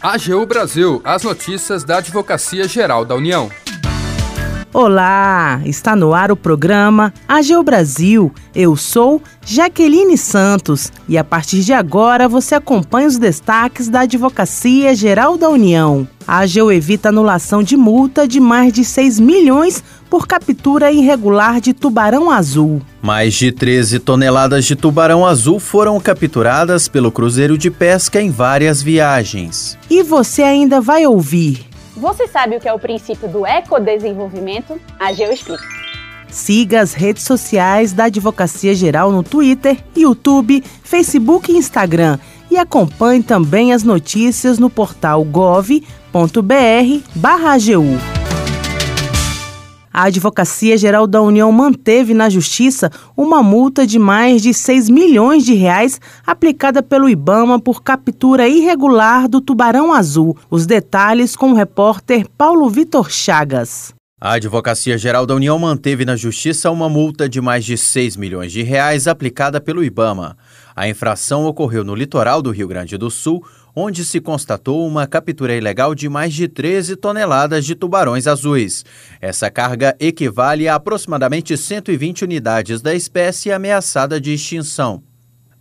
AGU Brasil, as notícias da Advocacia Geral da União. Olá, está no ar o programa AGU Brasil. Eu sou Jaqueline Santos e a partir de agora você acompanha os destaques da Advocacia Geral da União. A AGU evita anulação de multa de mais de 6 milhões por captura irregular de tubarão azul. Mais de 13 toneladas de tubarão azul foram capturadas pelo Cruzeiro de Pesca em várias viagens. E você ainda vai ouvir. Você sabe o que é o princípio do ecodesenvolvimento? A Geo explica. Siga as redes sociais da Advocacia Geral no Twitter, YouTube, Facebook e Instagram e acompanhe também as notícias no portal gov.br/agu. A Advocacia Geral da União manteve na Justiça uma multa de mais de 6 milhões de reais aplicada pelo IBAMA por captura irregular do tubarão azul. Os detalhes com o repórter Paulo Vitor Chagas. A Advocacia Geral da União manteve na Justiça uma multa de mais de 6 milhões de reais aplicada pelo IBAMA. A infração ocorreu no litoral do Rio Grande do Sul, onde se constatou uma captura ilegal de mais de 13 toneladas de tubarões azuis. Essa carga equivale a aproximadamente 120 unidades da espécie ameaçada de extinção.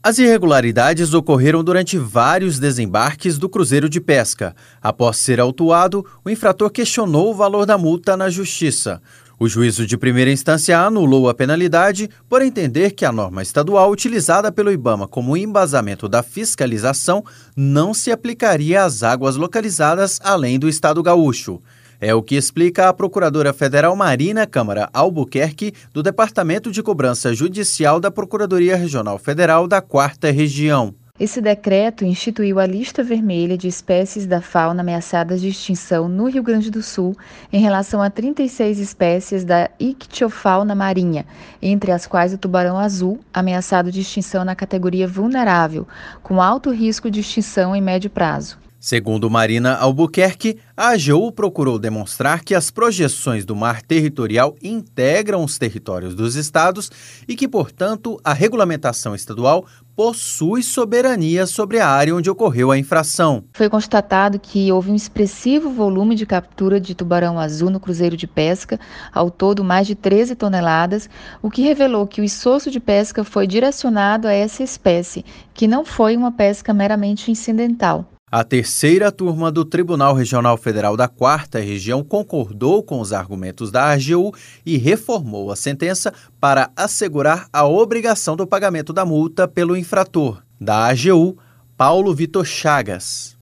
As irregularidades ocorreram durante vários desembarques do cruzeiro de pesca. Após ser autuado, o infrator questionou o valor da multa na justiça. O juízo de primeira instância anulou a penalidade por entender que a norma estadual utilizada pelo IBAMA como embasamento da fiscalização não se aplicaria às águas localizadas além do estado gaúcho. É o que explica a Procuradora Federal Marina Câmara Albuquerque, do Departamento de Cobrança Judicial da Procuradoria Regional Federal da Quarta Região. Esse decreto instituiu a lista vermelha de espécies da fauna ameaçadas de extinção no Rio Grande do Sul em relação a 36 espécies da ictiofauna marinha, entre as quais o tubarão azul, ameaçado de extinção na categoria vulnerável, com alto risco de extinção em médio prazo. Segundo Marina Albuquerque, a AGU procurou demonstrar que as projeções do mar territorial integram os territórios dos estados e que, portanto, a regulamentação estadual possui soberania sobre a área onde ocorreu a infração. Foi constatado que houve um expressivo volume de captura de tubarão azul no cruzeiro de pesca, ao todo mais de 13 toneladas, o que revelou que o esforço de pesca foi direcionado a essa espécie, que não foi uma pesca meramente incidental. A terceira turma do Tribunal Regional Federal da Quarta Região concordou com os argumentos da AGU e reformou a sentença para assegurar a obrigação do pagamento da multa pelo infrator. Da AGU, Paulo Vitor Chagas.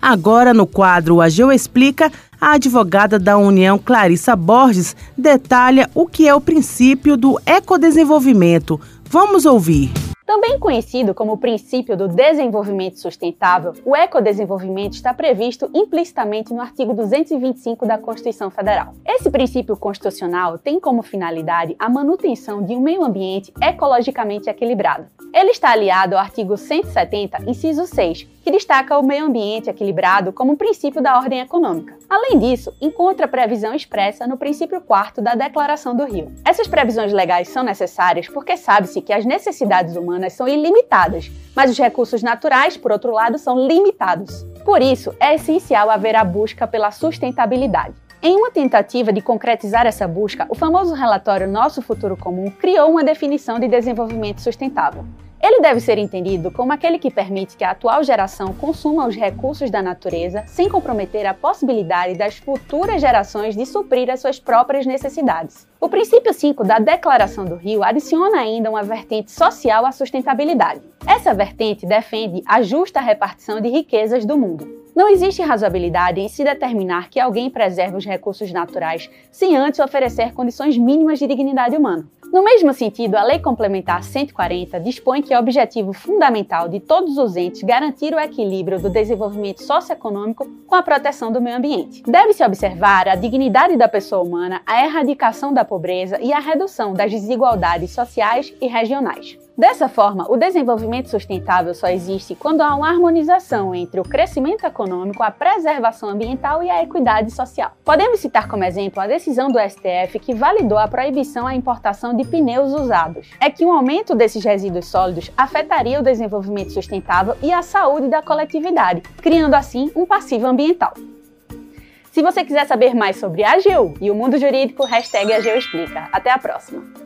Agora, no quadro AGU Explica, a advogada da União Clarissa Borges detalha o que é o princípio do ecodesenvolvimento. Vamos ouvir. Também conhecido como o princípio do desenvolvimento sustentável, o ecodesenvolvimento está previsto implicitamente no artigo 225 da Constituição Federal. Esse princípio constitucional tem como finalidade a manutenção de um meio ambiente ecologicamente equilibrado. Ele está aliado ao artigo 170, inciso 6, que destaca o meio ambiente equilibrado como um princípio da ordem econômica. Além disso, encontra previsão expressa no princípio 4 da Declaração do Rio. Essas previsões legais são necessárias porque sabe-se que as necessidades humanas humanas são ilimitadas, mas os recursos naturais, por outro lado, são limitados. Por isso, é essencial haver a busca pela sustentabilidade. Em uma tentativa de concretizar essa busca, o famoso relatório Nosso Futuro Comum criou uma definição de desenvolvimento sustentável. Ele deve ser entendido como aquele que permite que a atual geração consuma os recursos da natureza sem comprometer a possibilidade das futuras gerações de suprir as suas próprias necessidades. O princípio 5 da Declaração do Rio adiciona ainda uma vertente social à sustentabilidade. Essa vertente defende a justa repartição de riquezas do mundo. Não existe razoabilidade em se determinar que alguém preserve os recursos naturais sem antes oferecer condições mínimas de dignidade humana. No mesmo sentido, a Lei Complementar 140 dispõe que é objetivo fundamental de todos os entes garantir o equilíbrio do desenvolvimento socioeconômico com a proteção do meio ambiente. Deve-se observar a dignidade da pessoa humana, a erradicação da pobreza e a redução das desigualdades sociais e regionais. Dessa forma, o desenvolvimento sustentável só existe quando há uma harmonização entre o crescimento econômico, a preservação ambiental e a equidade social. Podemos citar como exemplo a decisão do STF que validou a proibição à importação de pneus usados. É que um aumento desses resíduos sólidos afetaria o desenvolvimento sustentável e a saúde da coletividade, criando assim um passivo ambiental. Se você quiser saber mais sobre a AGU e o mundo jurídico, hashtag AGU Explica. Até a próxima!